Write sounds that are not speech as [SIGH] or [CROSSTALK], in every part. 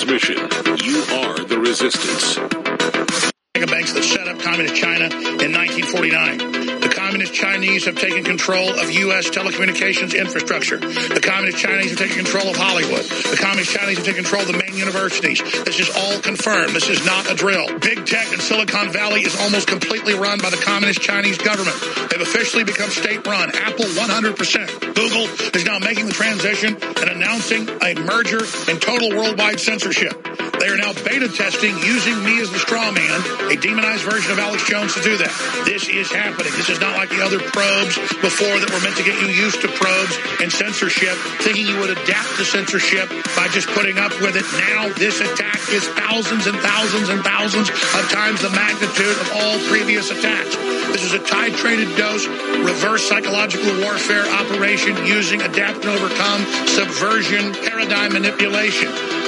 transmission. You are the resistance. Banks that set up communist China in 1949. The communist Chinese have taken control of U.S. telecommunications infrastructure. The communist Chinese have taken control of Hollywood. The communist Chinese have taken control of the main universities. This is all confirmed. This is not a drill. Big tech in Silicon Valley is almost completely run by the communist Chinese government. They've officially become state run. Apple 100%. Google is now making the transition and announcing a merger and total worldwide censorship. They are now beta testing using me as the straw man, a demonized version of Alex Jones to do that. This is happening. This is not like the other probes before that were meant to get you used to probes and censorship, thinking you would adapt to censorship by just putting up with it. Now this attack is thousands and thousands and thousands of times the magnitude of all previous attacks. This is a titrated dose, reverse psychological warfare operation using adapt and overcome subversion paradigm manipulation.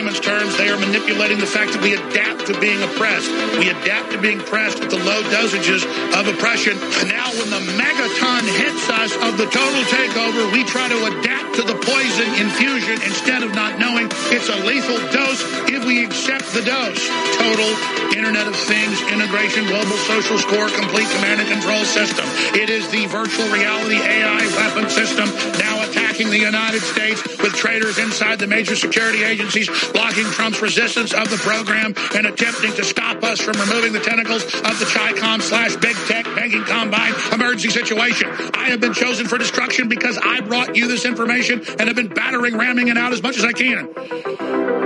Layman's terms, they are manipulating the fact that we adapt to being oppressed. We adapt to being pressed at the low dosages of oppression. Now when the megaton hits us of the total takeover, we try to adapt to the poison infusion instead of not knowing it's a lethal dose if we accept the dose. Total Internet of Things integration, global social score, complete command and control system. It is the virtual reality AI weapon system now attacking the United States with traitors inside the major security agencies blocking Trump's resistance of the program and attempting to stop us from removing the tentacles of the CHICOM slash big tech banking combine emergency situation. I have been chosen for destruction because I brought you this information and have been battering, ramming it out as much as I can.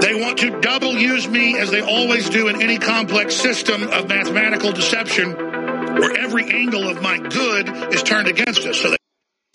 They want to double use me as they always do in any complex system of mathematical deception where every angle of my good is turned against us. So they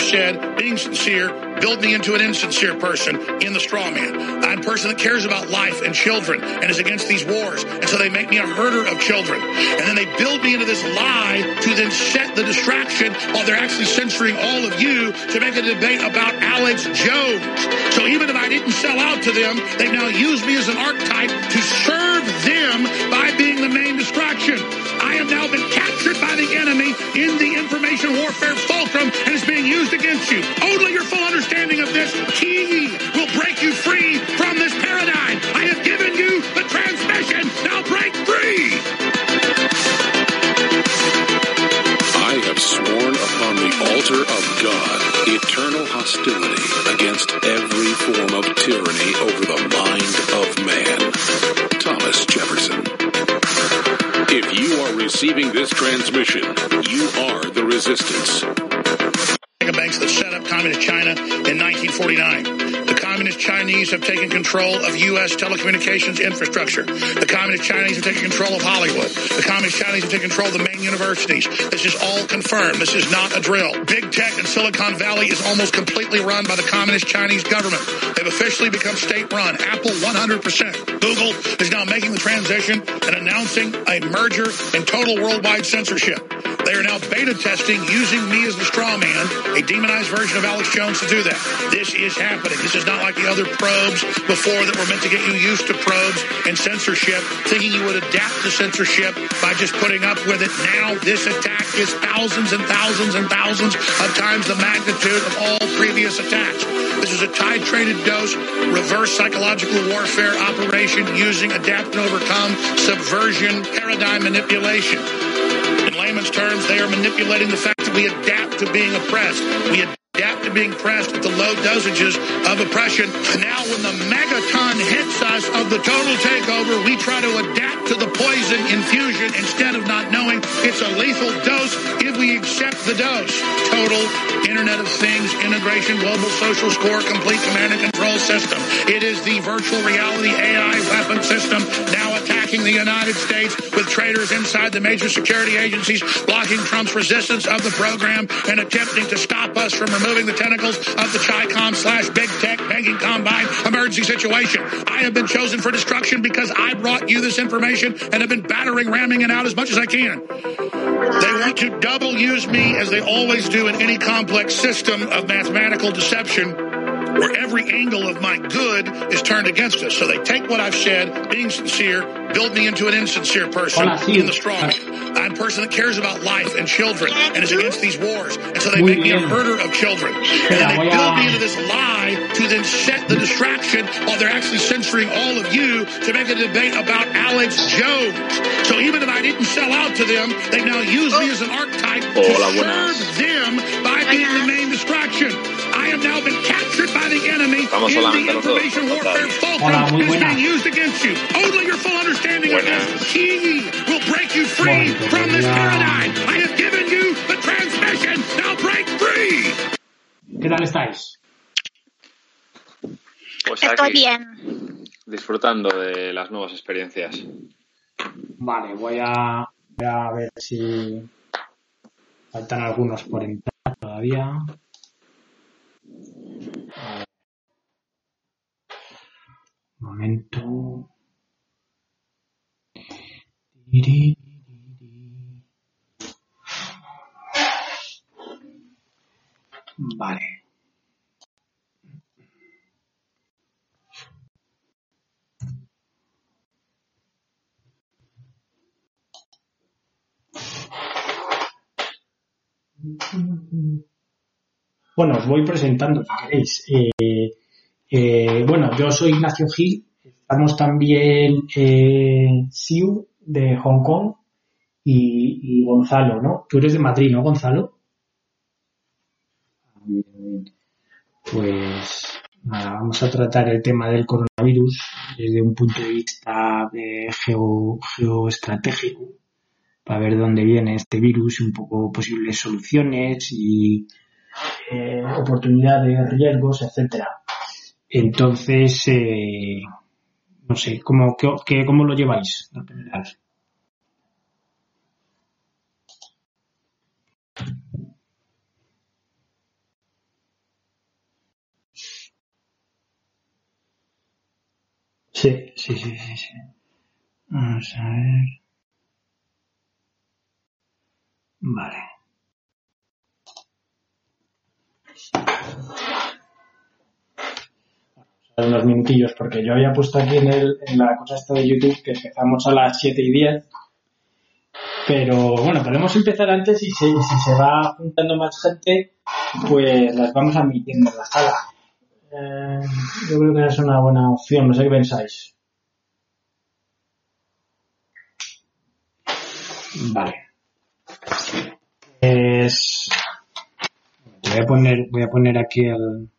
said, being sincere, build me into an insincere person in the straw man. I'm a person that cares about life and children and is against these wars. And so they make me a herder of children. And then they build me into this lie to then set the distraction while they're actually censoring all of you to make a debate about Alex Jones. So even if I didn't sell out to them, they now use me as an archetype to serve them by being the main distraction. I have now been captured by the enemy in the information warfare fulcrum and is being used against you. Only your full understanding of this key will break you free from this paradigm. I have given you the transmission. Now break free. I have sworn upon the altar of God eternal hostility against every form of tyranny over the mind of man. Thomas Jefferson. If you are receiving this transmission, you are the resistance. Banks that set up communist China in 1949. Communist Chinese have taken control of U.S. telecommunications infrastructure. The communist Chinese have taken control of Hollywood. The communist Chinese have taken control of the main universities. This is all confirmed. This is not a drill. Big tech in Silicon Valley is almost completely run by the communist Chinese government. They've officially become state run. Apple 100%. Google is now making the transition and announcing a merger and total worldwide censorship. They are now beta testing using me as the straw man, a demonized version of Alex Jones to do that. This is happening. This is not like the other probes before that were meant to get you used to probes and censorship, thinking you would adapt to censorship by just putting up with it. Now this attack is thousands and thousands and thousands of times the magnitude of all previous attacks. This is a titrated dose, reverse psychological warfare operation using adapt and overcome subversion paradigm manipulation. In layman's terms, they are manipulating the fact that we adapt to being oppressed. We adapt to being pressed at the low dosages of oppression. Now when the megaton hits us of the total takeover, we try to adapt to the poison infusion instead of not knowing it's a lethal dose if we accept the dose. Total Internet of Things integration, global social score, complete command and control system. It is the virtual reality AI weapon system now attacking the United States with traitors inside the major security agencies, blocking Trump's resistance of the program and attempting to stop us from removing the tentacles of the CHICOM slash big tech banking combine emergency situation. I have been chosen for destruction because I brought you this information and have been battering, ramming it out as much as I can. They want to double use me as they always do in any complex system of mathematical deception where every angle of my good is turned against us. So they take what I've said, being sincere, build me into an insincere person Hola, sí. in the strong. I'm a person that cares about life and children and is against these wars. And so they Muy make me a bien. herder of children. Espera, And they build me into this lie to then set the distraction while they're actually censoring all of you to make a debate about Alex Jones. So even if I didn't sell out to them, they now use me as an archetype to serve them by being the main distraction. I have now been captured by the enemy Vamos in solamente fulcrum Hola, muy is buenas. being used against you. Only your full understanding of Buenas. this key will break you free Bueno, from this ya. paradigm. I have given you the transmission. Now break free. ¿Qué tal estáis? Pues Estoy aquí, bien. disfrutando de las nuevas experiencias. Vale, voy a, voy a ver si faltan algunos por entrar todavía. A ver. Momento. Vale. Bueno, os voy presentando si. Eh, eh, bueno, yo soy Ignacio Gil. Estamos también eh, Siu de Hong Kong y, y Gonzalo, ¿no? Tú eres de Madrid, ¿no, Gonzalo? Pues nada, vamos a tratar el tema del coronavirus desde un punto de vista geo, geoestratégico para ver dónde viene este virus y un poco posibles soluciones y eh, oportunidades, riesgos, etcétera. Entonces, eh, no sé, ¿cómo, qué- ¿cómo lo lleváis? en general? Sí, sí, sí, sí, sí. Vamos a ver. Vale. Unos minutillos, porque yo había puesto aquí en, el, en la cosa esta de YouTube que empezamos a las 7 y 10. Pero bueno, podemos empezar antes y si, se va juntando más gente, pues las vamos admitiendo en la sala. Eh, yo creo que es una buena opción, no sé qué pensáis. Vale. Pues voy a poner, voy a poner aquí el.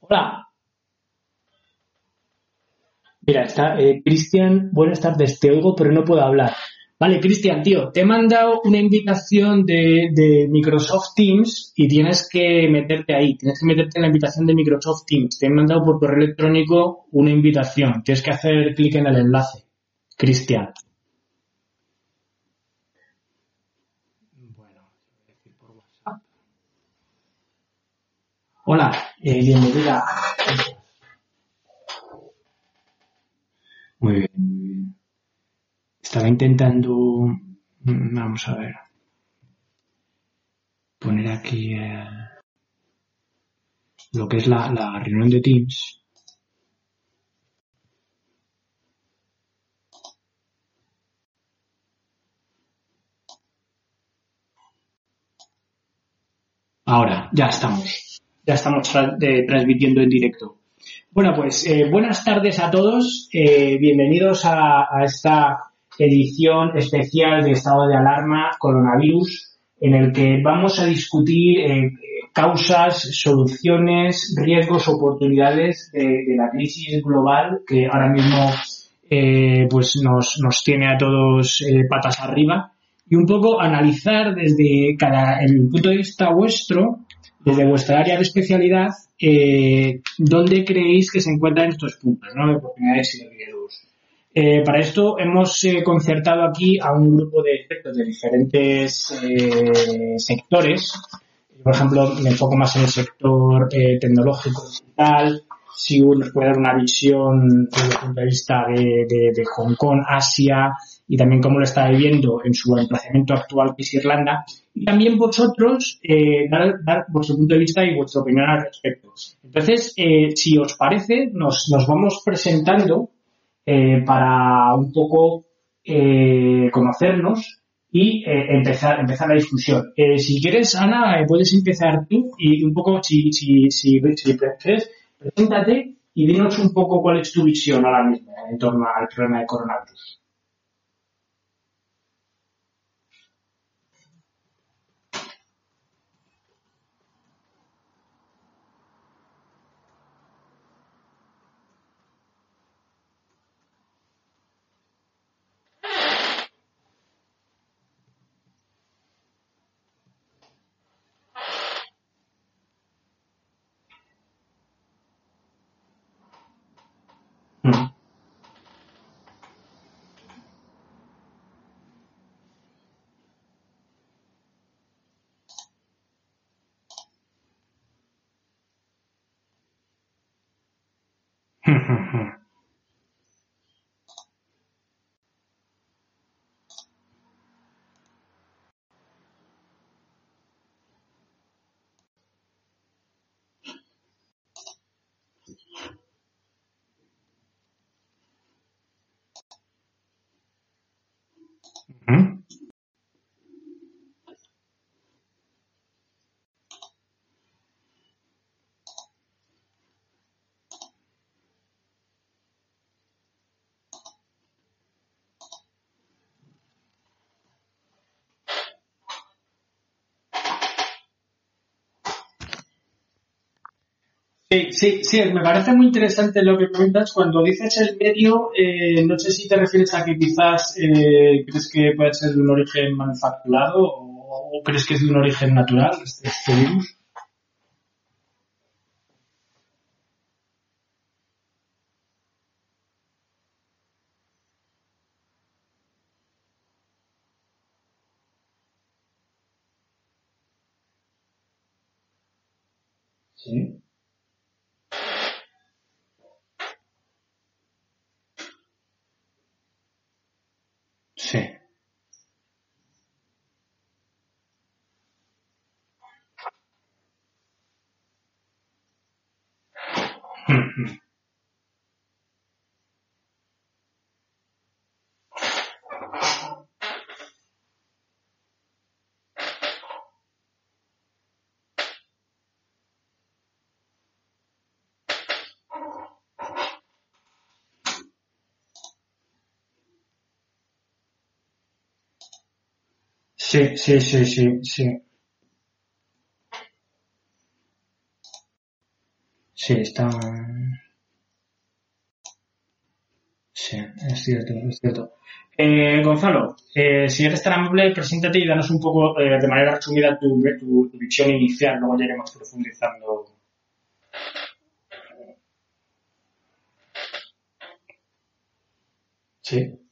Hola. Mira, está eh, Cristian, buenas tardes, te pero no puedo hablar. Vale, Cristian, tío, te he mandado una invitación de, de Microsoft Teams y tienes que meterte ahí, tienes que meterte en la invitación de Microsoft Teams. Te he mandado por correo electrónico una invitación, tienes que hacer clic en el enlace. Cristian. Bueno, voy a decir por WhatsApp. Hola, eh, bienvenida. Muy bien, muy bien. Estaba intentando, mm, vamos a ver, poner aquí eh, lo que es la, reunión de Teams. Ahora, ya estamos. Ya estamos eh, transmitiendo en directo. Bueno, pues eh, buenas tardes a todos. Bienvenidos a esta edición especial de estado de alarma coronavirus, en el que vamos a discutir eh, causas, soluciones, riesgos, oportunidades de, la crisis global que ahora mismo eh, pues nos, nos tiene a todos eh, patas arriba y un poco analizar desde cada el punto de vista vuestro, desde vuestra área de especialidad, dónde creéis que se encuentran estos puntos, ¿no? De oportunidades y riesgos. Eh, para esto hemos eh, concertado aquí a un grupo de expertos de diferentes eh, sectores, por ejemplo, me enfoco más en el sector tecnológico digital, si nos puede dar una visión desde el punto de vista de, Hong Kong, Asia y también cómo lo está viviendo en su emplazamiento actual que es Irlanda. Y también vosotros dar, dar, vuestro punto de vista y vuestra opinión al respecto. Entonces, si os parece, nos vamos presentando eh, para un poco eh, conocernos y eh, empezar, empezar la discusión. Si quieres, Ana, puedes empezar tú y un poco, si, si, si, si prefieres, Preséntate y dinos un poco cuál es tu visión ahora mismo en torno al problema de coronavirus. Hmm. Hmm. hmm, hmm. Sí, sí, sí, me parece muy interesante lo que comentas. Cuando dices el medio, eh, no sé si te refieres a que quizás eh, crees que puede ser de un origen manufacturado o, crees que es de un origen natural este, este. Sí, sí, sí, sí, sí. Sí, está. Sí, es cierto, es cierto. Eh, Gonzalo, eh, si eres tan amable, preséntate y danos un poco, eh, de manera resumida, tu, tu, tu, visión inicial, luego ya iremos profundizando. Sí.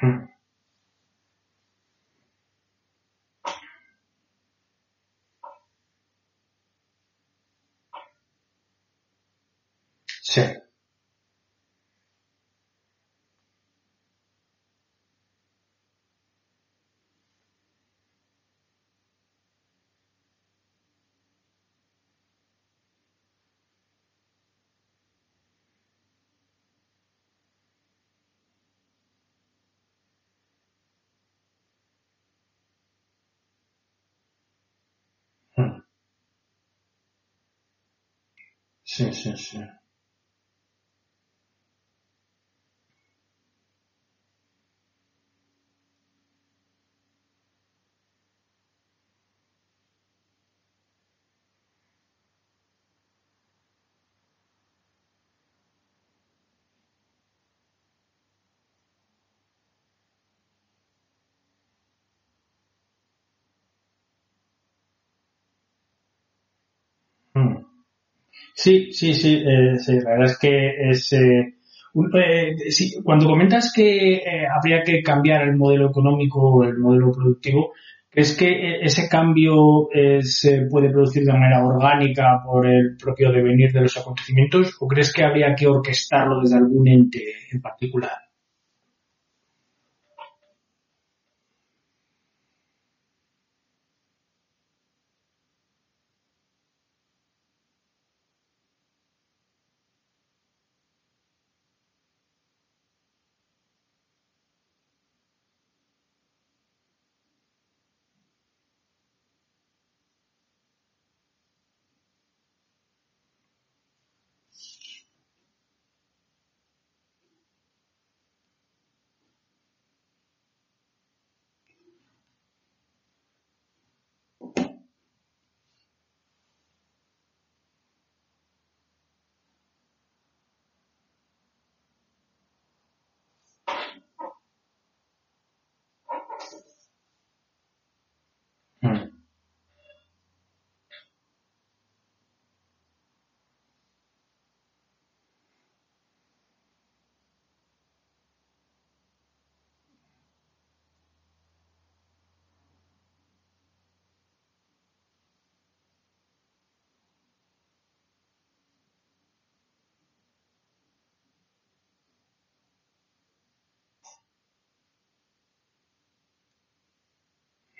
Hmm. Sí. Sí, sí, sí. Sí, sí, sí, eh, sí, la verdad es que es... eh, eh, sí, cuando comentas que eh, habría que cambiar el modelo económico o el modelo productivo, ¿crees que eh, ese cambio se puede producir de manera orgánica por el propio devenir de los acontecimientos o crees que habría que orquestarlo desde algún ente en particular?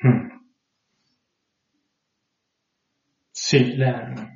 Hmm. Sí, la-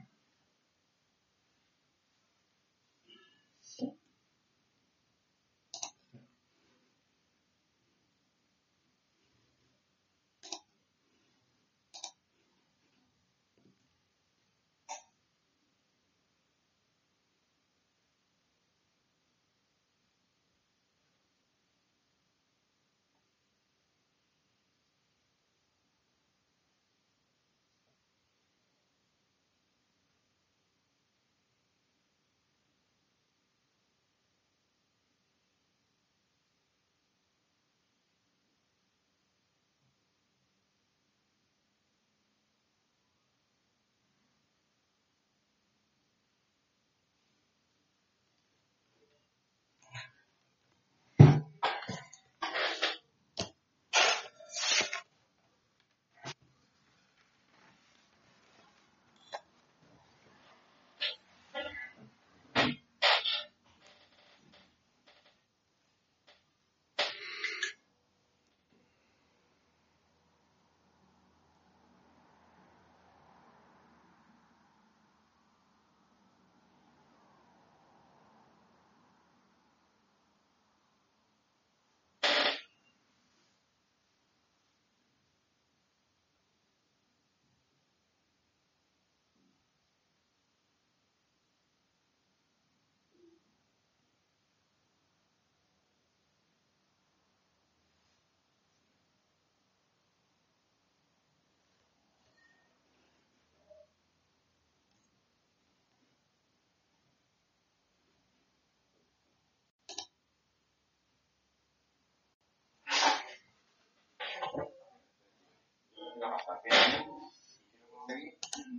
era bastante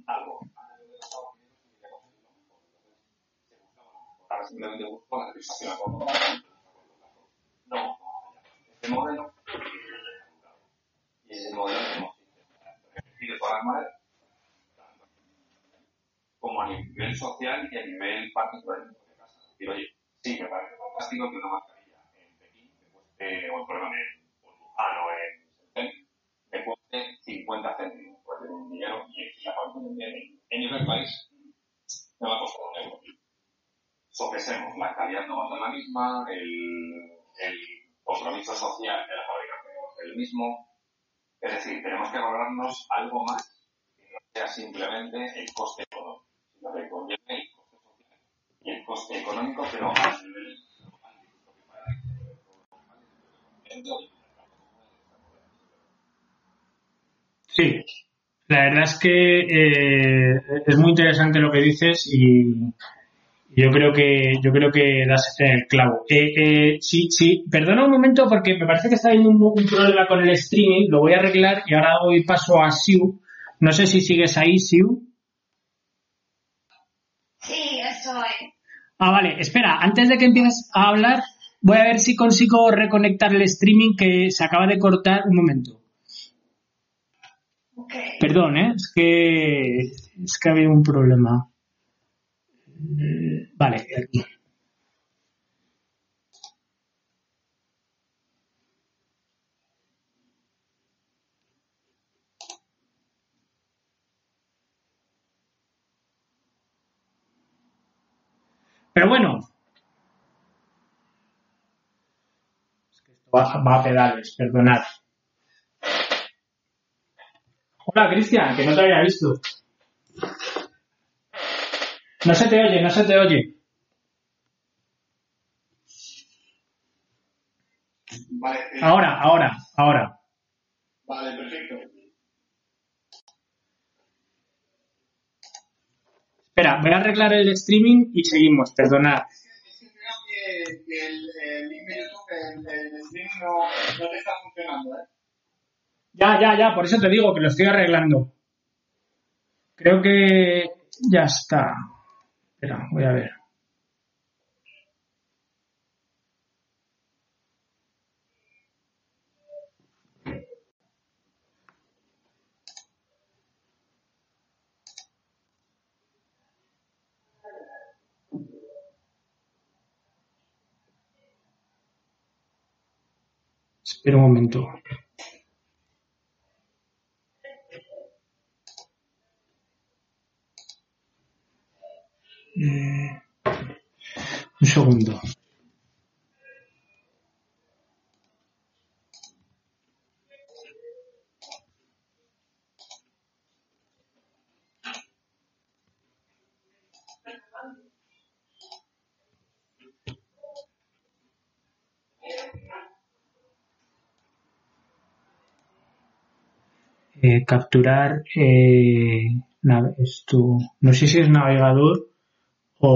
algo. Simplemente busco la satisfacción. No, este modelo. Y ese modelo que hemos como a nivel social y a nivel particular. De sí, me parece fantástico que una mascarilla en Pekín eh, 50 céntimos, porque un dinero y la en, en nivel país me va a costar un euro. Sopesemos, la calidad no va a ser la misma, el, el compromiso social de la fabricación ser el mismo. Es decir, tenemos que valorarnos algo más que no sea simplemente el coste económico, sino que conviene el coste social y el coste económico, pero a Sí, la verdad es que eh, es muy interesante lo que dices y yo creo que yo creo que das el clavo. Eh, eh, sí, sí, perdona un momento porque me parece que está habiendo un, un, problema con el streaming, lo voy a arreglar y ahora doy paso a Siu. No sé si sigues ahí, Siu. Sí, estoy. Ah, vale, espera, antes de que empieces a hablar, voy a ver si consigo reconectar el streaming que se acaba de cortar un momento. Perdón, ¿eh? es que es que había un problema. Vale, aquí. Pero bueno. Va a pedales, perdonad. Hola, Cristian, que no te había visto. No se te oye, no se te oye. Vale, eh, Ahora, ahora, ahora. vale, perfecto. Espera, voy a arreglar el streaming y seguimos, perdonad. Es que creo que, que el, el YouTube, el, el stream no, no te está funcionando, ¿eh? Ya, ya, ya, por eso te digo que lo estoy arreglando. Creo que ya está. Espera, voy a ver. Espera un momento. Eh, un segundo. Eh, capturar eh, nave- esto, no sé si es navegador o,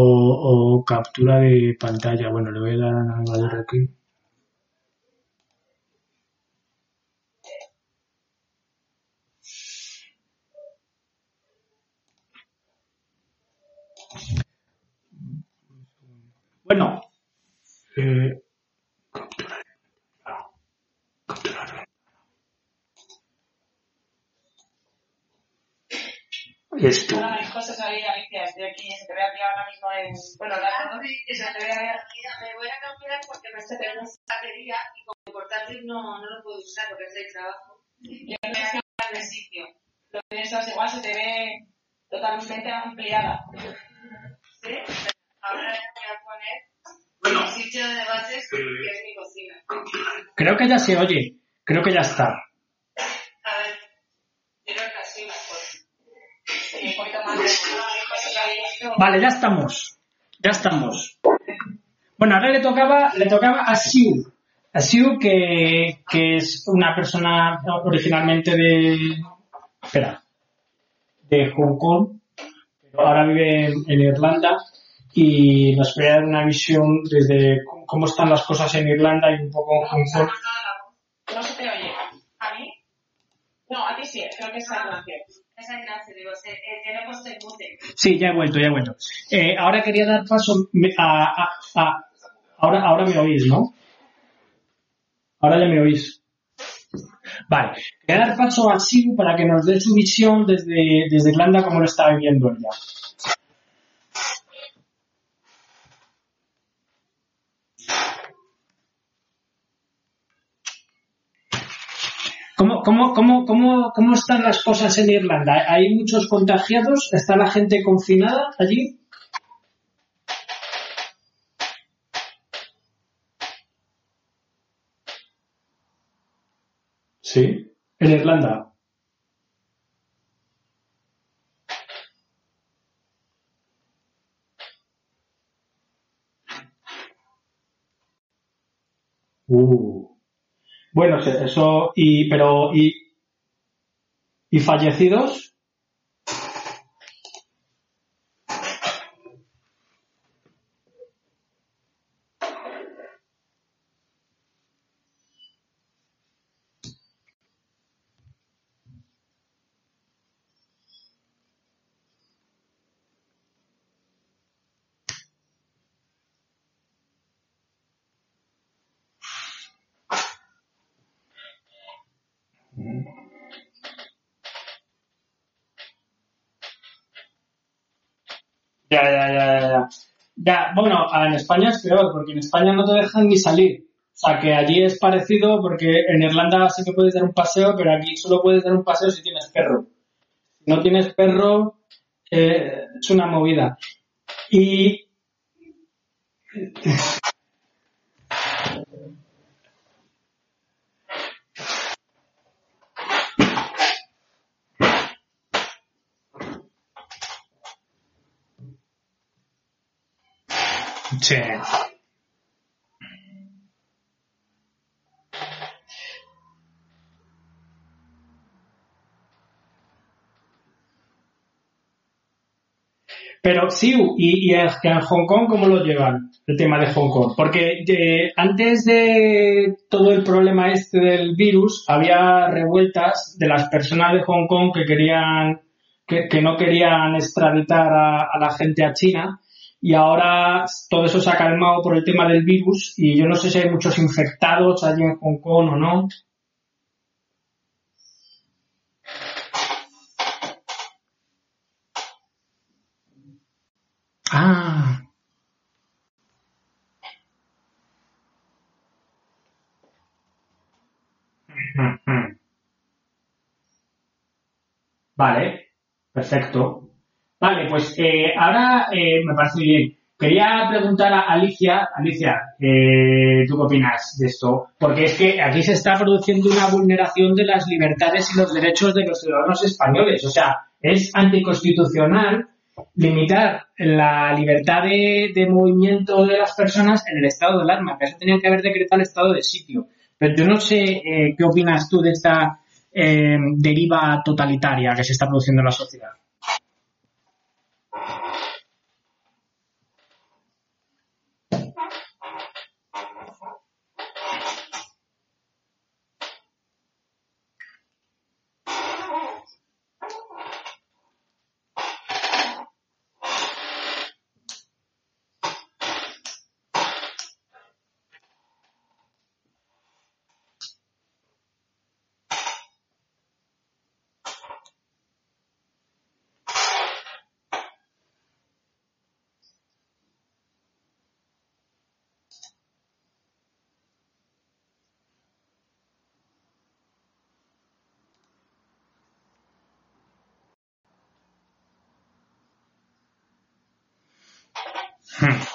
o captura de pantalla. Bueno, le voy a dar a navegador aquí. Bueno, eh, esto. Hola, José, soy Alicia, estoy aquí, se te ve aquí ahora mismo en... Bueno, la se te ve ahí- Me voy a cambiar porque me estoy pegando una batería y con el portátil no, no lo puedo usar porque estoy de trabajo. yo creo que es en el sitio. Lo que eso es igual, se te ve totalmente ampliada. ¿Sí? Ahora voy a poner el sitio de bases que es mi cocina. Creo que ya se oye. Creo que ya está. A ver, yo creo que así mejor. Un Vale, ya estamos. Ya estamos. Bueno, ahora le tocaba, le tocaba a Siu. A Siu, que, que es una persona originalmente de. Espera. De Hong Kong. Ahora vive en, en Irlanda. Y nos voy a dar una visión desde cómo- están las cosas en Irlanda y un poco voz. No se te oye. ¿A mí? No, a ti sí, creo que está Ignacio. Eh, tiene puesto el mute. Sí, ya he vuelto, ya he vuelto. Eh, ahora quería dar paso a, a- a- ahora, ahora me oís, ¿no? Ahora ya me oís. Vale, voy a dar paso a Siu para que nos dé su visión desde, desde Irlanda como lo está viviendo ella. ¿Cómo, cómo, cómo, cómo, ¿Cómo están las cosas en Irlanda? ¿Hay muchos contagiados? ¿Está la gente confinada allí? Sí, en Irlanda. Uh. Bueno, eso, y, pero, y, y fallecidos. Ya, ya, ya, ya, ya. Ya, bueno, en España es peor, porque en España no te dejan ni salir. O sea, que allí es parecido porque en Irlanda sí que puedes dar un paseo, pero aquí solo puedes dar un paseo si tienes perro. Si no tienes perro, eh, es una movida. Y... Pero sí, y, y en, Hong Kong, ¿cómo lo llevan? El tema de Hong Kong. Porque eh, antes de todo el problema este del virus, había revueltas de las personas de Hong Kong que querían, que, no querían extraditar a la gente a China. Y ahora todo eso se ha calmado por el tema del virus y yo no sé si hay muchos infectados allí en Hong Kong o no. Ah. Vale, perfecto. Vale, pues eh, ahora eh, me parece bien. Quería preguntar a Alicia, Alicia, eh, ¿tú qué opinas de esto? Porque es que aquí se está produciendo una vulneración de las libertades y los derechos de los ciudadanos españoles. O sea, es anticonstitucional limitar la libertad de, movimiento de las personas en el estado de alarma. Para eso tenían que haber decretado el estado de sitio. Pero yo no sé eh, qué opinas tú de esta eh, deriva totalitaria que se está produciendo en la sociedad. Hmm.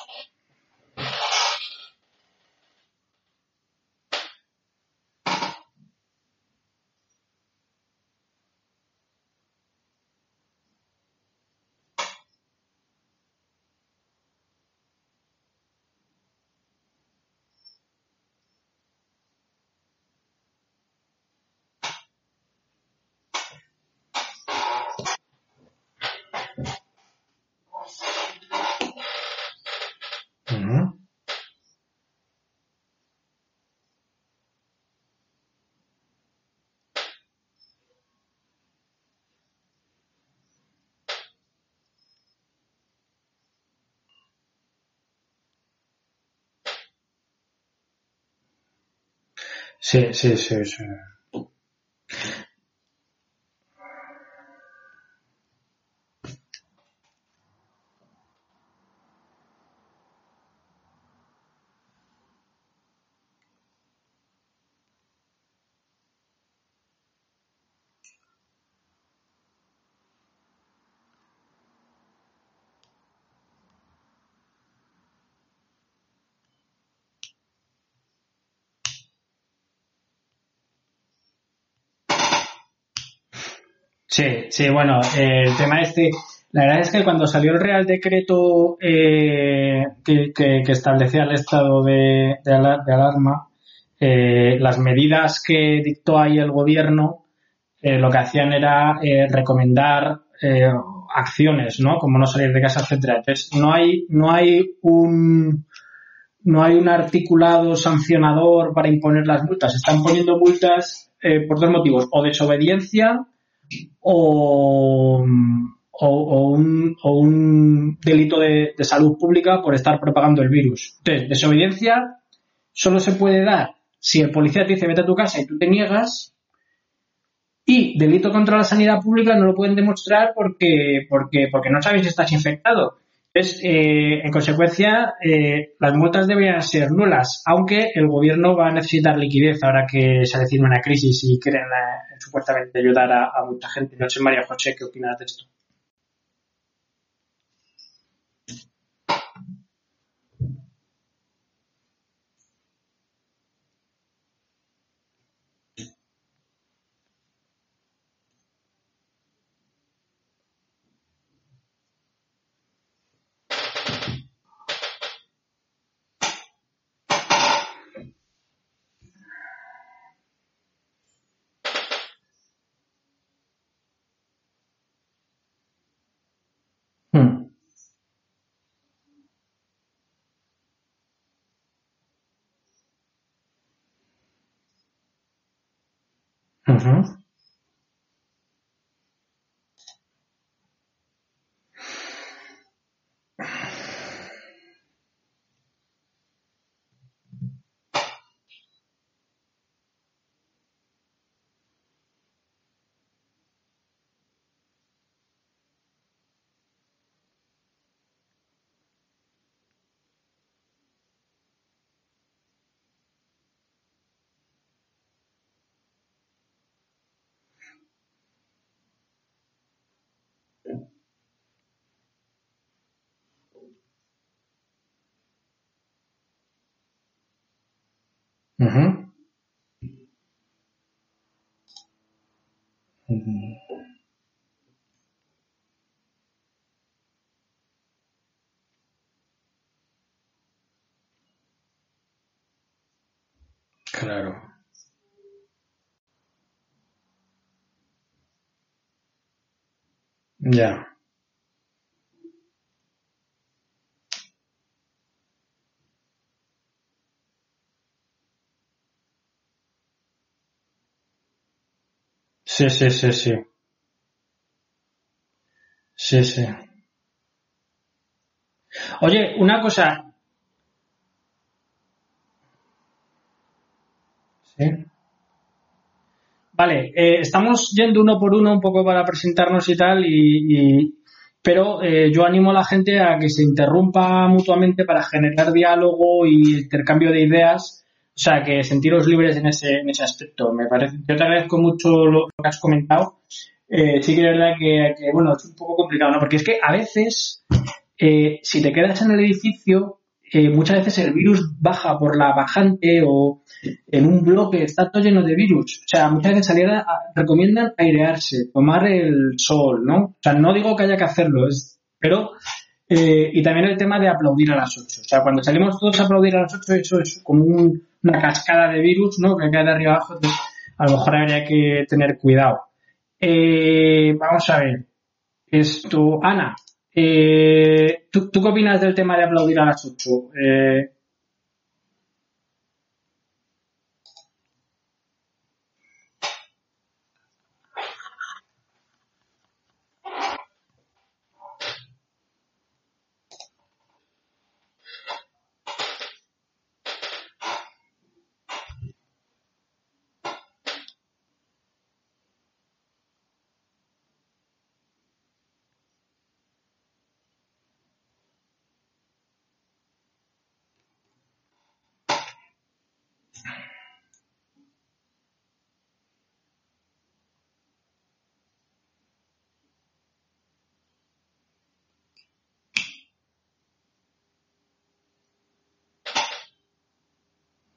¿no? Sí, sí, sí, sí. Sí, bueno, eh, el tema este, la verdad es que cuando salió el Real Decreto eh, que, que- que establecía el estado de, de de alarma, eh, las medidas que dictó ahí el gobierno, eh, lo que hacían era eh, recomendar eh, acciones, ¿no? Como no salir de casa, etcétera. Entonces, no hay, no hay un, no hay un articulado sancionador para imponer las multas. Están poniendo multas eh, por dos motivos, o desobediencia o, un, o un delito de, salud pública por estar propagando el virus. Entonces, desobediencia solo se puede dar si el policía te dice vete a tu casa y tú te niegas. Y delito contra la sanidad pública no lo pueden demostrar porque, porque, porque no sabes si estás infectado. Eh, en consecuencia, eh, las multas deberían ser nulas, aunque el gobierno va a necesitar liquidez ahora que se avecina una crisis y quieren eh, supuestamente ayudar a, a mucha gente. No sé, María José, ¿qué opinas de esto? Mm-hmm. Ujú. Ujú. Claro. Ya. Sí, sí, sí, sí. Sí, sí. Oye, una cosa. Sí. Vale, eh, estamos yendo uno por uno un poco para presentarnos y tal, y, pero eh, yo animo a la gente a que se interrumpa mutuamente para generar diálogo y intercambio de ideas, sea, que sentiros libres en ese, en ese aspecto. Me parece, yo te agradezco mucho lo, que has comentado. Eh, sí que es verdad que, bueno, es un poco complicado, ¿no? Porque es que a veces, eh, si te quedas en el edificio, eh, muchas veces el virus baja por la bajante o en un bloque está todo lleno de virus. O sea, muchas veces salir a, a- recomiendan airearse, tomar el sol, ¿no? O sea, no digo que haya que hacerlo, es, pero eh, y también el tema de aplaudir a las 8. O sea, cuando salimos todos a aplaudir a las 8, eso es como un- una cascada de virus, ¿no? Que cae de arriba abajo. Entonces, a lo mejor habría que tener cuidado. Eh, vamos a ver. Esto, Ana, eh, ¿tú, qué opinas del tema de aplaudir a las 8? Eh,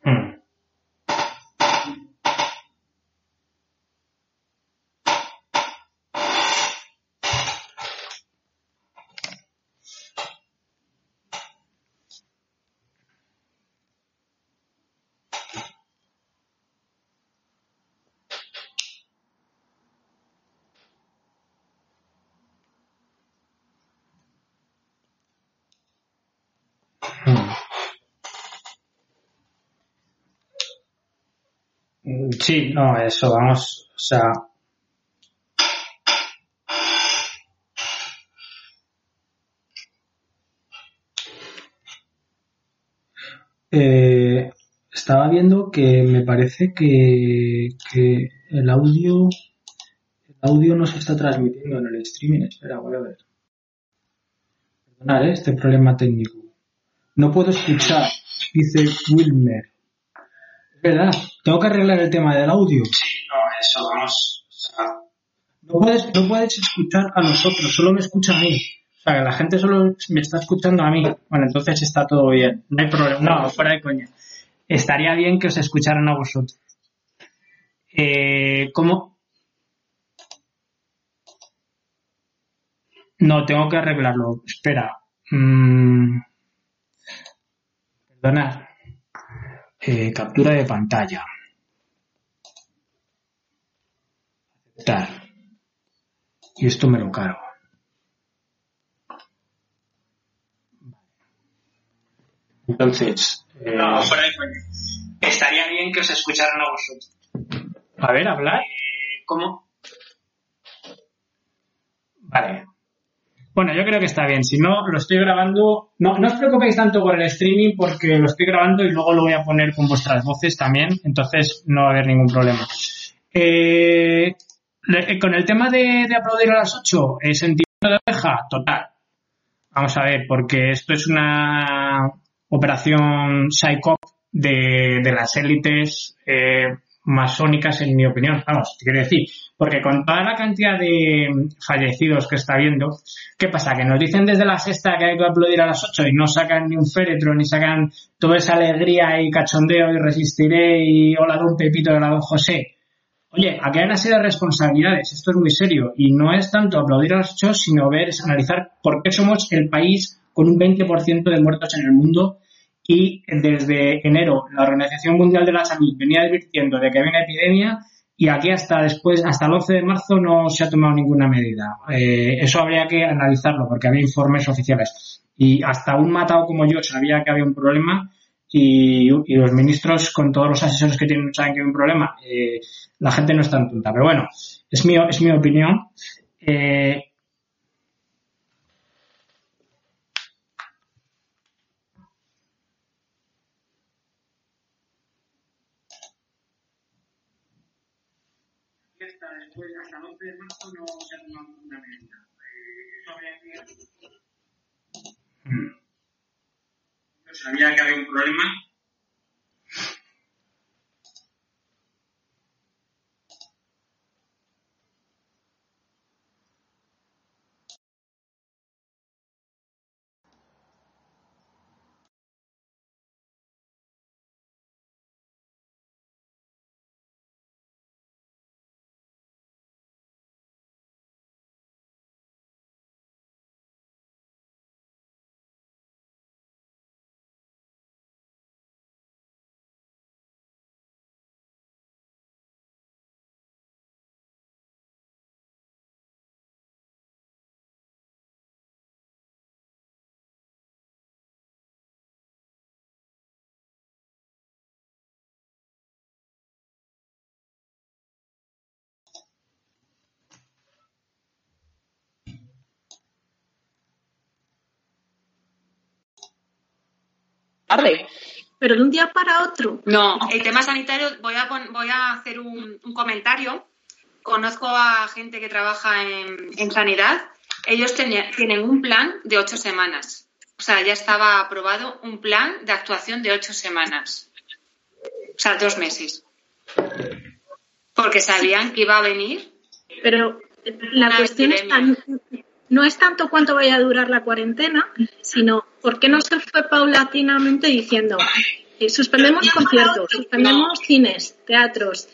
Hmm. Hmm. Mm, Sí, no, eso, vamos, o sea, eh, estaba viendo que me parece que, que el audio, el audio no se está transmitiendo en el streaming. Espera, voy a ver. Perdonad, ¿eh? este problema técnico. No puedo escuchar, dice Wilmer. Es verdad, tengo que arreglar el tema del audio. Sí, no, eso, vamos. o sea, no puedes, no puedes escuchar a nosotros, solo me escucha a mí. O sea, que la gente solo me está escuchando a mí. Bueno, entonces está todo bien. No hay problema. No, fuera de coña. Estaría bien que os escucharan a vosotros. Eh, ¿Cómo? No, tengo que arreglarlo. Espera. Mm, perdona. Eh, captura de pantalla. Aceptar. Y esto me lo cargo. Entonces, eh, No, fuera de coña. Estaría bien que os escucharan a vosotros. A ver, hablar. ¿Cómo? Vale. Bueno, yo creo que está bien. Si no, lo estoy grabando. No, no os preocupéis tanto por el streaming porque lo estoy grabando y luego lo voy a poner con vuestras voces también. Entonces no va a haber ningún problema. Eh, le- con el tema de, aplaudir a las 8, ¿eh, ¿sentimiento de oveja? Total. Vamos a ver, porque esto es una operación psycho de, de las élites eh, masónicas, en mi opinión. Vamos, quiero decir, porque con toda la cantidad de fallecidos que está habiendo, ¿qué pasa? Que nos dicen desde la sexta que hay que aplaudir a las 8 y no sacan ni un féretro, ni sacan toda esa alegría y cachondeo y resistiré y hola don Pepito de la don José. Oye, aquí hay una serie de responsabilidades, esto es muy serio, y no es tanto aplaudir a los hechos, sino ver, analizar por qué somos el país con un 20% de muertos en el mundo y desde enero la Organización Mundial de la Salud venía advirtiendo de que había una epidemia y aquí hasta después, hasta el 11 de marzo no se ha tomado ninguna medida. Eh, eso habría que analizarlo porque había informes oficiales. Y hasta un matado como yo sabía que había un problema y, y los ministros con todos los asesores que tienen saben que hay un problema. Eh, la gente no es tan tonta. Pero bueno, es mi, es mi opinión. Eh, hasta después, hasta el 11 de marzo no se ha tomado ninguna medida. Eh, eso habría que... Mm. Yo sabía que había un problema. Tarde. Pero de un día para otro. No, el tema sanitario, voy a, pon- voy a hacer un, un comentario. Conozco a gente que trabaja en, en sanidad. Ellos tenía- tienen un plan de ocho semanas. O sea, ya estaba aprobado un plan de actuación de ocho semanas. O sea, dos meses. Porque sabían que iba a venir. Pero la cuestión es tan- no es tanto cuánto vaya a durar la cuarentena, sino por qué no se fue paulatinamente diciendo eh, suspendemos conciertos, suspendemos cines, teatros,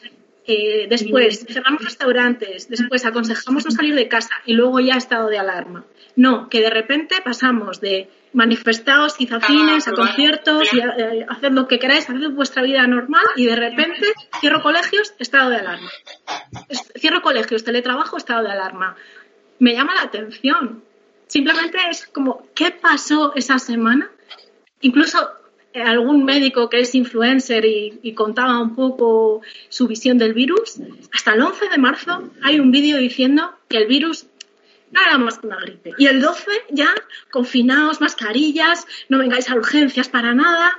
eh, después cerramos restaurantes, después aconsejamos no salir de casa y luego ya estado de alarma. No, que de repente pasamos de manifestaos y zafines a conciertos y a, eh, lo que queráis, haced vuestra vida normal y de repente cierro colegios, estado de alarma. Cierro colegios, teletrabajo, estado de alarma. Me llama la atención. Simplemente es como, ¿qué pasó esa semana? Incluso eh, algún médico que es influencer y, y contaba un poco su visión del virus, hasta el 11 de marzo hay un vídeo diciendo que el virus no era más que una gripe. Y el 12 ya, confinaos, mascarillas, no vengáis a urgencias para nada.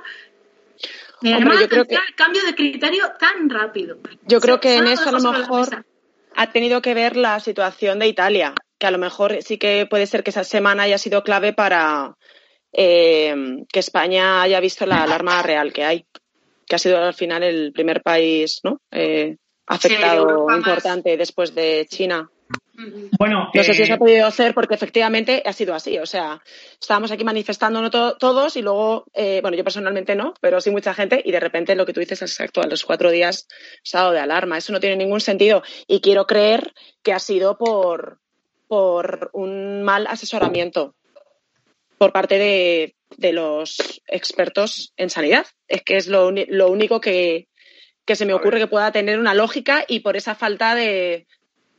Me Hombre, llama la yo creo atención el cambio de criterio tan rápido. Yo creo que en eso a lo mejor ha tenido que ver la situación de Italia, que a lo mejor sí que puede ser que esa semana haya sido clave para eh, que España haya visto la alarma real que hay, que ha sido al final el primer país ¿no? Eh, afectado más. importante después de China. Bueno, No sé si eh, se ha podido hacer porque efectivamente ha sido así. O sea, estábamos aquí manifestándonos to- todos y luego, eh, bueno, yo personalmente no, pero sí mucha gente y de repente lo que tú dices es exacto, a los cuatro días estado de alarma. Eso no tiene ningún sentido y quiero creer que ha sido por, por un mal asesoramiento por parte de, de los expertos en sanidad. Es que es lo, lo único que, que se me ocurre ver. que pueda tener una lógica y por esa falta de,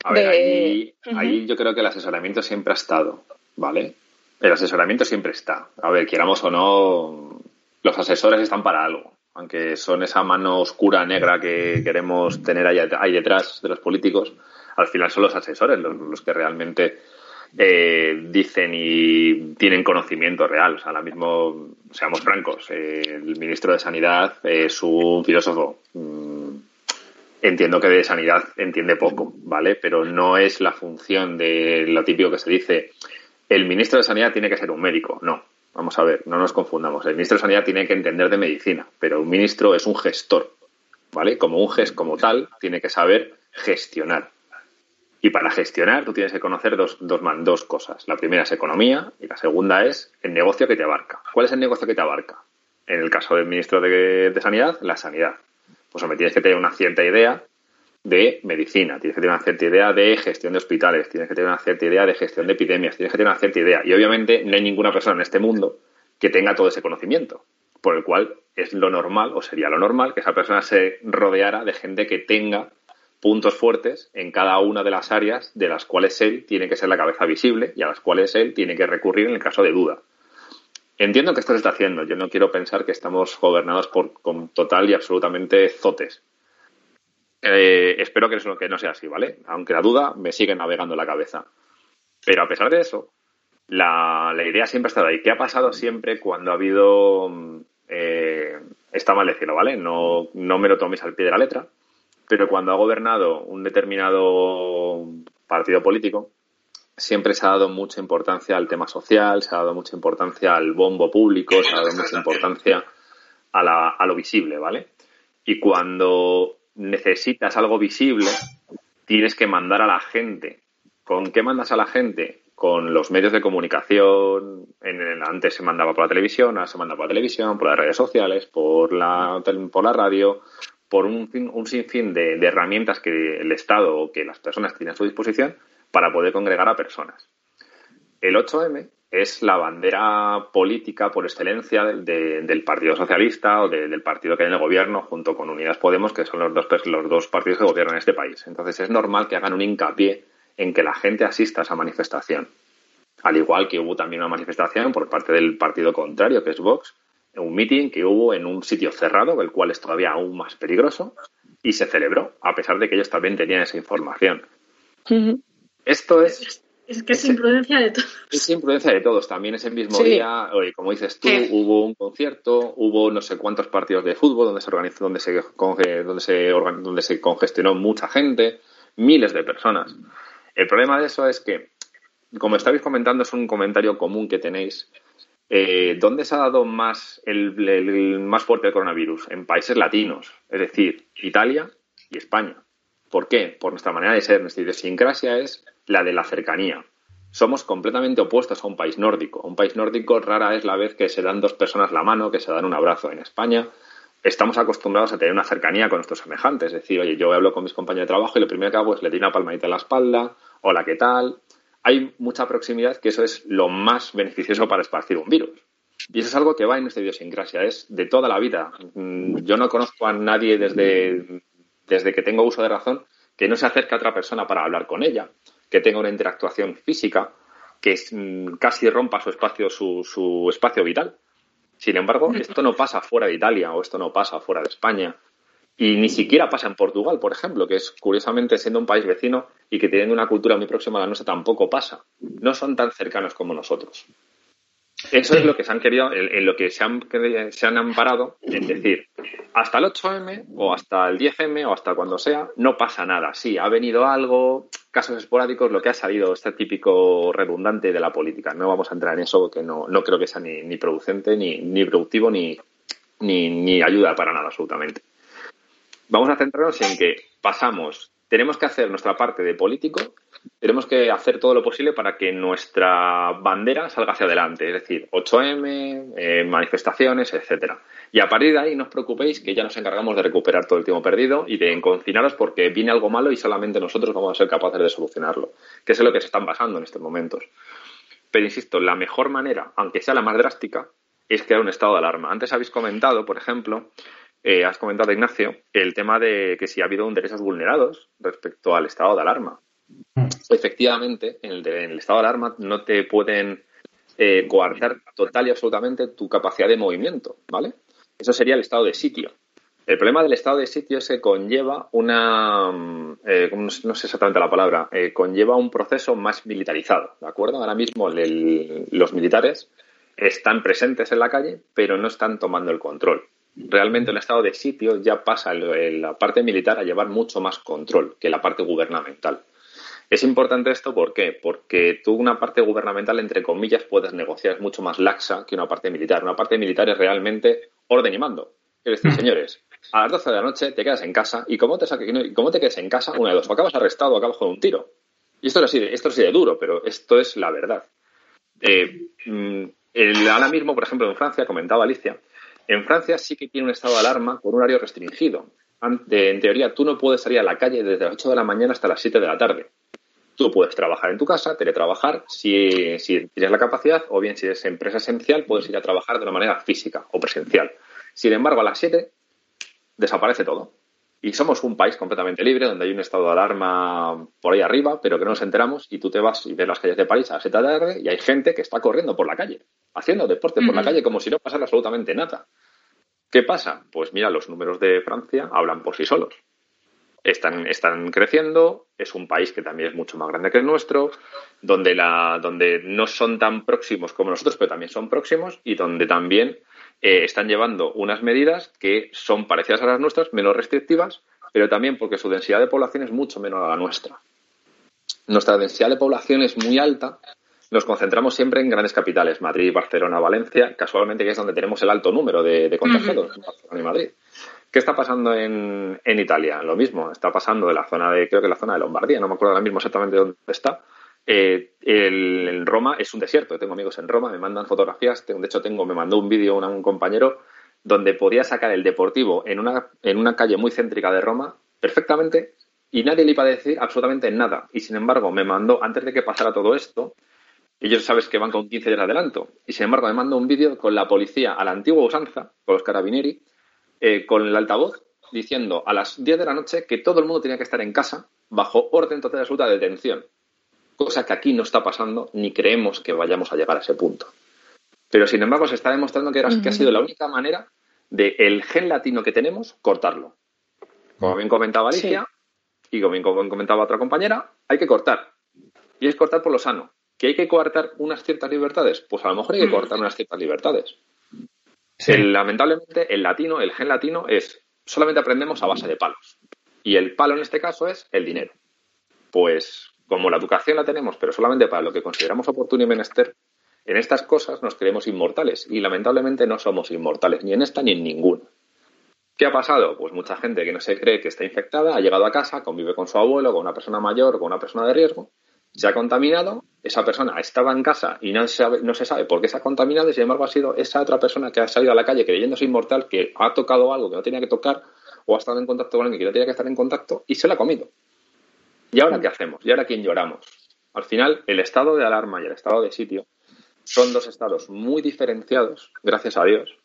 A ver, de- ahí, Ujú. ahí yo creo que el asesoramiento siempre ha estado, ¿vale? El asesoramiento siempre está. A ver, queramos o no, los asesores están para algo. Aunque son esa mano oscura, negra que queremos tener ahí, ahí detrás de los políticos, al final son los asesores los, que realmente eh, dicen y tienen conocimiento real. O sea, ahora mismo, seamos francos, eh, el ministro de Sanidad es un filósofo. Mm, entiendo que de sanidad entiende poco, ¿vale? Pero no es la función de lo típico que se dice, el ministro de Sanidad tiene que ser un médico. No, vamos a ver, no nos confundamos. El ministro de Sanidad tiene que entender de medicina, pero un ministro es un gestor, ¿vale? Como un gest como tal, tiene que saber gestionar. Y para gestionar tú tienes que conocer dos, dos, dos cosas. La primera es economía y la segunda es el negocio que te abarca. ¿Cuál es el negocio que te abarca? En el caso del ministro de, de Sanidad, la sanidad. Pues hombre, tienes que tener una cierta idea de medicina, tienes que tener una cierta idea de gestión de hospitales, tienes que tener una cierta idea de gestión de epidemias, tienes que tener una cierta idea. Y obviamente no hay ninguna persona en este mundo que tenga todo ese conocimiento, por el cual es lo normal, o sería lo normal, que esa persona se rodeara de gente que tenga puntos fuertes en cada una de las áreas de las cuales él tiene que ser la cabeza visible y a las cuales él tiene que recurrir en el caso de duda. Entiendo que esto se está haciendo. Yo no quiero pensar que estamos gobernados por con total y absolutamente zotes. Eh, espero que eso no sea así, ¿vale? Aunque la duda me sigue navegando la cabeza. Pero a pesar de eso, la, la idea siempre ha estado ahí. ¿Qué ha pasado siempre cuando ha habido... mm, eh, está mal decirlo, ¿vale? No, no me lo toméis al pie de la letra. Pero cuando ha gobernado un determinado partido político, siempre se ha dado mucha importancia al tema social, se ha dado mucha importancia al bombo público, se ha dado mucha importancia a, la- a lo visible, ¿vale? Y cuando necesitas algo visible, tienes que mandar a la gente. ¿Con qué mandas a la gente? Con los medios de comunicación. En antes se mandaba por la televisión, ahora se manda por la televisión, por las redes sociales, por la, por la radio, por un, un sinfín de, herramientas que el Estado o que las personas tienen a su disposición para poder congregar a personas. El 8M es la bandera política por excelencia del, de- del Partido Socialista o de- del partido que hay en el gobierno junto con Unidas Podemos, que son los dos, los dos partidos que gobiernan este país. Entonces es normal que hagan un hincapié en que la gente asista a esa manifestación. Al igual que hubo también una manifestación por parte del partido contrario, que es Vox, un meeting que hubo en un sitio cerrado, el cual es todavía aún más peligroso, y se celebró, a pesar de que ellos también tenían esa información. Esto es Es que es imprudencia de todo. es imprudencia de todos. También ese mismo Sí. día, como dices tú, hubo un concierto, hubo no sé cuántos partidos de fútbol donde se organizó, donde se, donde se, organ- donde se congestionó mucha gente, miles de personas. El problema de eso es que, como estabais comentando, es un comentario común que tenéis. Eh, ¿Dónde se ha dado más el, más fuerte el coronavirus? En países latinos, es decir, Italia y España. ¿Por qué? Por nuestra manera de ser, nuestra idiosincrasia es la de la cercanía. Somos completamente opuestos a un país nórdico. Un país nórdico rara es la vez que se dan dos personas la mano, que se dan un abrazo. En España estamos acostumbrados a tener una cercanía con nuestros semejantes. Es decir, oye, yo hablo con mis compañeros de trabajo y lo primero que hago es le doy una palmadita en la espalda, hola, ¿qué tal? Hay mucha proximidad que eso es lo más beneficioso para esparcir un virus. Y eso es algo que va en nuestra idiosincrasia, es de toda la vida. Mm, yo no conozco a nadie desde desde que tengo uso de razón, que no se acerque a otra persona para hablar con ella, que tenga una interactuación física, que mm, casi rompa su espacio, su, su espacio vital. Sin embargo, esto no pasa fuera de Italia o esto no pasa fuera de España. Y ni siquiera pasa en Portugal, por ejemplo, que es curiosamente siendo un país vecino y que teniendo una cultura muy próxima a la nuestra tampoco pasa. No son tan cercanos como nosotros. Eso es lo que se han querido, en, lo que se han, se han amparado, en decir, hasta el 8M o hasta el 10M o hasta cuando sea, no pasa nada. Sí, ha venido algo, casos esporádicos, lo que ha salido, este típico redundante de la política. No vamos a entrar en eso porque no, no creo que sea ni, ni producente, ni, ni productivo, ni, ni, ni ayuda para nada, absolutamente. Vamos a centrarnos en que pasamos, tenemos que hacer nuestra parte de político tenemos que hacer todo lo posible para que nuestra bandera salga hacia adelante, es decir, 8M, eh, manifestaciones, etcétera. Y a partir de ahí no os preocupéis que ya nos encargamos de recuperar todo el tiempo perdido y de confinaros porque viene algo malo y solamente nosotros vamos a ser capaces de solucionarlo, que es lo que se están pasando en estos momentos. Pero insisto, la mejor manera, aunque sea la más drástica, es crear un estado de alarma. Antes habéis comentado, por ejemplo, eh, has comentado, Ignacio, el tema de que si ha habido derechos vulnerados respecto al estado de alarma. Mm. Efectivamente, en el, estado de alarma no te pueden eh, coartar total y absolutamente tu capacidad de movimiento, ¿vale? Eso sería el estado de sitio. El problema del estado de sitio es que conlleva una, mm, eh, no, sé exactamente la palabra, eh, conlleva un proceso más militarizado, ¿de acuerdo? Ahora mismo los militares están presentes en la calle, pero no están tomando el control. Realmente el estado de sitio ya pasa la parte militar a llevar mucho más control que la parte gubernamental. Es importante esto ¿por qué? porque tú una parte gubernamental, entre comillas, puedes negociar, es mucho más laxa que una parte militar. Una parte militar es realmente orden y mando. Es decir, mm. señores, a las 12 de la noche te quedas en casa y como te, cómo te quedes en casa, una de dos, o acabas arrestado o acabas con un tiro. Y esto es así, esto es así de duro, pero esto es la verdad. Eh, mm, ahora mismo, por ejemplo, en Francia, comentaba Alicia, en Francia sí que tiene un estado de alarma con un horario restringido. En teoría, tú no puedes salir a la calle desde las 8 de la mañana hasta las 7 de la tarde. Tú puedes trabajar en tu casa, teletrabajar, si, si tienes la capacidad, o bien si eres empresa esencial, puedes ir a trabajar de una manera física o presencial. Sin embargo, a las 7 desaparece todo. Y somos un país completamente libre, donde hay un estado de alarma por ahí arriba, pero que no nos enteramos, y tú te vas y ves las calles de París a las 7 de la tarde y hay gente que está corriendo por la calle, haciendo deporte por la calle como si no pasara absolutamente nada. ¿Qué pasa? Pues mira, los números de Francia hablan por sí solos están, creciendo, es un país que también es mucho más grande que el nuestro, donde no son tan próximos como nosotros, pero también son próximos y donde también eh, están llevando unas medidas que son parecidas a las nuestras, menos restrictivas, pero también porque su densidad de población es mucho menor a la nuestra. Nuestra densidad de población es muy alta, nos concentramos siempre en grandes capitales, Madrid, Barcelona, Valencia, casualmente que es donde tenemos el alto número de, contagiados, Barcelona y Madrid. ¿Qué está pasando en, Italia? Lo mismo, está pasando de la zona de, creo que la zona de Lombardía, no me acuerdo ahora mismo exactamente dónde está. Eh, el, Roma es un desierto, tengo amigos en Roma, me mandan fotografías, de hecho tengo, me mandó un vídeo un compañero donde podía sacar el deportivo en una, en una calle muy céntrica de Roma perfectamente y nadie le iba a decir absolutamente nada. Y sin embargo, me mandó, antes de que pasara todo esto, ellos sabes que van con 15 días de adelanto, y sin embargo me mandó un vídeo con la policía a la antigua usanza, con los carabinieri, eh, con el altavoz diciendo a las 10 de la noche que todo el mundo tenía que estar en casa bajo orden total y absoluta de detención. Cosa que aquí no está pasando ni creemos que vayamos a llegar a ese punto. Pero sin embargo se está demostrando que, ha sido la única manera de el gen latino que tenemos cortarlo. Como bien comentaba Alicia y como bien comentaba otra compañera, hay que cortar. Y es cortar por lo sano. ¿Que hay que cortar unas ciertas libertades? Pues a lo mejor hay que cortar unas ciertas libertades lamentablemente, el latino, el gen latino es solamente aprendemos a base de palos. Y el palo en este caso es el dinero. Pues como la educación la tenemos, pero solamente para lo que consideramos oportuno y menester, En estas cosas nos creemos inmortales y lamentablemente no somos inmortales, ni en esta ni en ninguna. ¿Qué ha pasado? Pues mucha gente que no se cree que está infectada ha llegado a casa, convive con su abuelo, con una persona mayor, con una persona de riesgo, se ha contaminado, esa persona estaba en casa y no se, sabe, no se sabe por qué se ha contaminado y sin embargo ha sido esa otra persona que ha salido a la calle creyéndose inmortal, que ha tocado algo que no tenía que tocar o ha estado en contacto con alguien que no tenía que estar en contacto y se lo ha comido. ¿Y ahora qué hacemos? ¿Y ahora quién lloramos? Al final, el estado de alarma y el estado de sitio son dos estados muy diferenciados, gracias a Dios,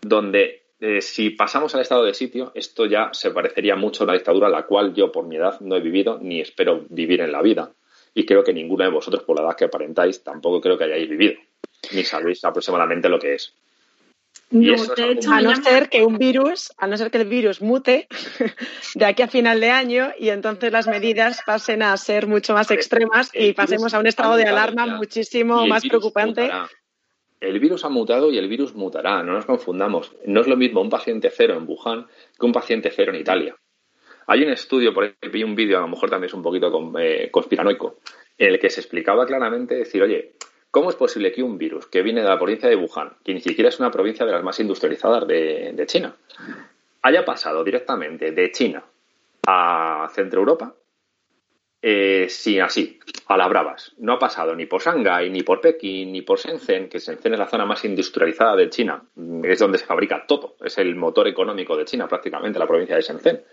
donde eh, si pasamos al estado de sitio, esto ya se parecería mucho a una dictadura la cual yo por mi edad no he vivido ni espero vivir en la vida y creo que ninguno de vosotros, por la edad que aparentáis, tampoco creo que hayáis vivido, ni sabéis aproximadamente lo que es. No, de hecho, a no ser que un virus, a no ser que el virus mute [LAUGHS] de aquí a final de año y entonces las medidas pasen a ser mucho más extremas y pasemos a un estado de alarma muchísimo más preocupante. El virus ha mutado y el virus mutará, no nos confundamos. No es lo mismo un paciente cero en Wuhan que un paciente cero en Italia. Hay un estudio, por ejemplo, vi un vídeo, a lo mejor también es un poquito eh, conspiranoico, en el que se explicaba claramente decir, oye, ¿cómo es posible que un virus que viene de la provincia de Wuhan, que ni siquiera es una provincia de las más industrializadas de, China, haya pasado directamente de China a Centro Europa eh, así, a la bravas. No ha pasado ni por Shanghái, ni por Pekín, ni por Shenzhen, que Shenzhen es la zona más industrializada de China, es donde se fabrica todo, es el motor económico de China prácticamente, la provincia de Shenzhen.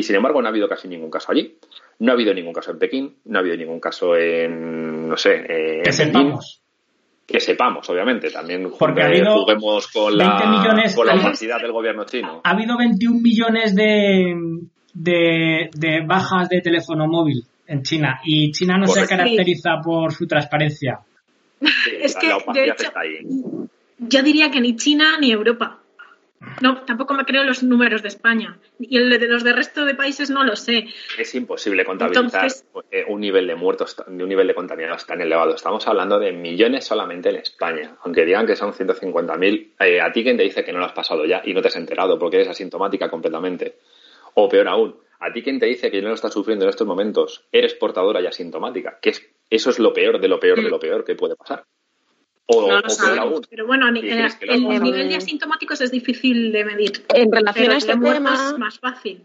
Y sin embargo, no ha habido casi ningún caso allí. No ha habido ningún caso en Pekín, no ha habido ningún caso en, no sé, en que sepamos. Que sepamos, obviamente. También Porque juguemos con la, con la opacidad del gobierno chino. Ha habido 21 millones de, de, bajas de teléfono móvil en China y China no se caracteriza por su transparencia. es que, de hecho, yo diría que ni China ni Europa. No, tampoco me creo los números de España. Y el de los del resto de países no lo sé. Es imposible contabilizar eh, un nivel de muertos, de un nivel de contaminados tan elevado. Estamos hablando de millones solamente en España. Aunque digan que son 150.000, eh, a ti quien te dice que no lo has pasado ya y no te has enterado porque eres asintomática completamente. O peor aún, a ti quien te dice que no lo estás sufriendo en estos momentos, eres portadora y asintomática. Que es, eso es lo peor de lo peor de mm. lo peor que puede pasar. O, no Pero bueno, el, nivel de asintomáticos es difícil de medir. En relación a este tema. Es más fácil.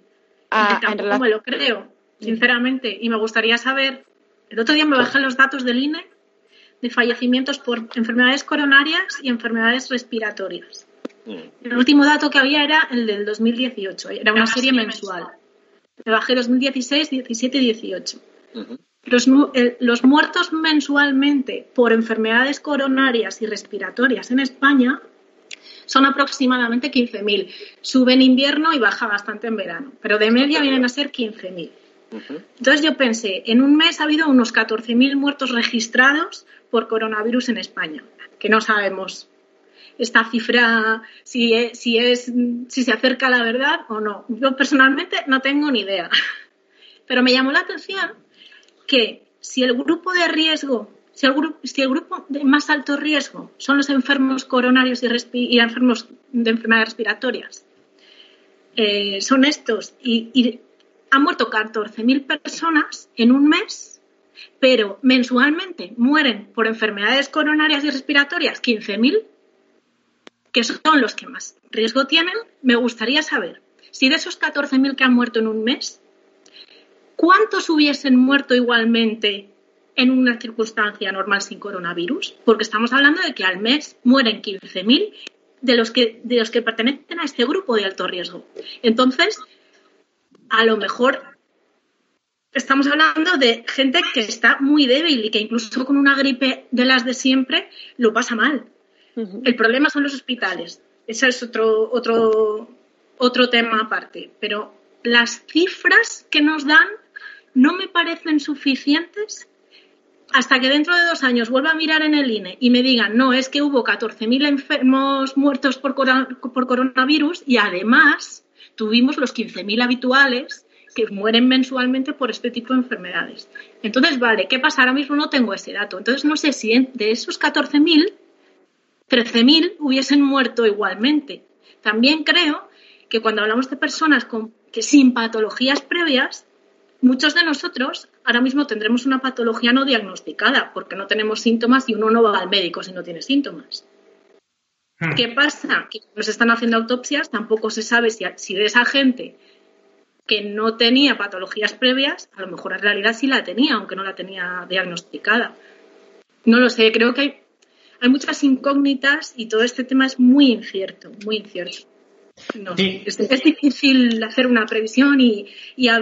Ah, tampoco me lo creo, sinceramente. Y me gustaría saber. El otro día me bajé los datos del INE de fallecimientos por enfermedades coronarias y enfermedades respiratorias. Mm. El último dato que había era el del 2018, era una serie mensual. Me bajé 2016, 17 y 18. Los, muertos mensualmente por enfermedades coronarias y respiratorias en España son aproximadamente 15.000. Sube en invierno y baja bastante en verano, pero de media vienen a ser 15.000. Entonces yo pensé, en un mes ha habido unos 14.000 muertos registrados por coronavirus en España, que no sabemos esta cifra si es, si es si se acerca a la verdad o no. Yo personalmente no tengo ni idea. [LAUGHS] Pero me llamó la atención que si el grupo de riesgo, si el grupo, si el grupo de más alto riesgo son los enfermos coronarios y, enfermos de enfermedades respiratorias, eh, son estos y, han muerto 14.000 personas en un mes, pero mensualmente mueren por enfermedades coronarias y respiratorias 15.000, que son los que más riesgo tienen, me gustaría saber si de esos 14.000 que han muerto en un mes, ¿cuántos hubiesen muerto igualmente en una circunstancia normal sin coronavirus? Porque estamos hablando de que al mes mueren 15.000 de los que de los que pertenecen a este grupo de alto riesgo. Entonces, a lo mejor estamos hablando de gente que está muy débil y que incluso con una gripe de las de siempre lo pasa mal. El problema son los hospitales. Ese es otro, otro, otro tema aparte. Pero las cifras que nos dan no me parecen suficientes hasta que dentro de dos años vuelva a mirar en el INE y me digan, no, es que hubo 14.000 enfermos muertos por, por, coronavirus y además tuvimos los 15.000 habituales que mueren mensualmente por este tipo de enfermedades. Entonces, vale, ¿qué pasa? Ahora mismo no tengo ese dato. Entonces, no sé si de esos 14.000, 13.000 hubiesen muerto igualmente. También creo que cuando hablamos de personas que sin patologías previas, muchos de nosotros ahora mismo tendremos una patología no diagnosticada porque no tenemos síntomas y uno no va al médico si no tiene síntomas. Hmm. ¿Qué pasa? Que se están haciendo autopsias tampoco se sabe si, si de esa gente que no tenía patologías previas, a lo mejor en realidad sí la tenía, aunque no la tenía diagnosticada. No lo sé, creo que hay, hay muchas incógnitas y todo este tema es muy incierto, muy incierto. No, Sí. es, es difícil hacer una previsión y, y hablar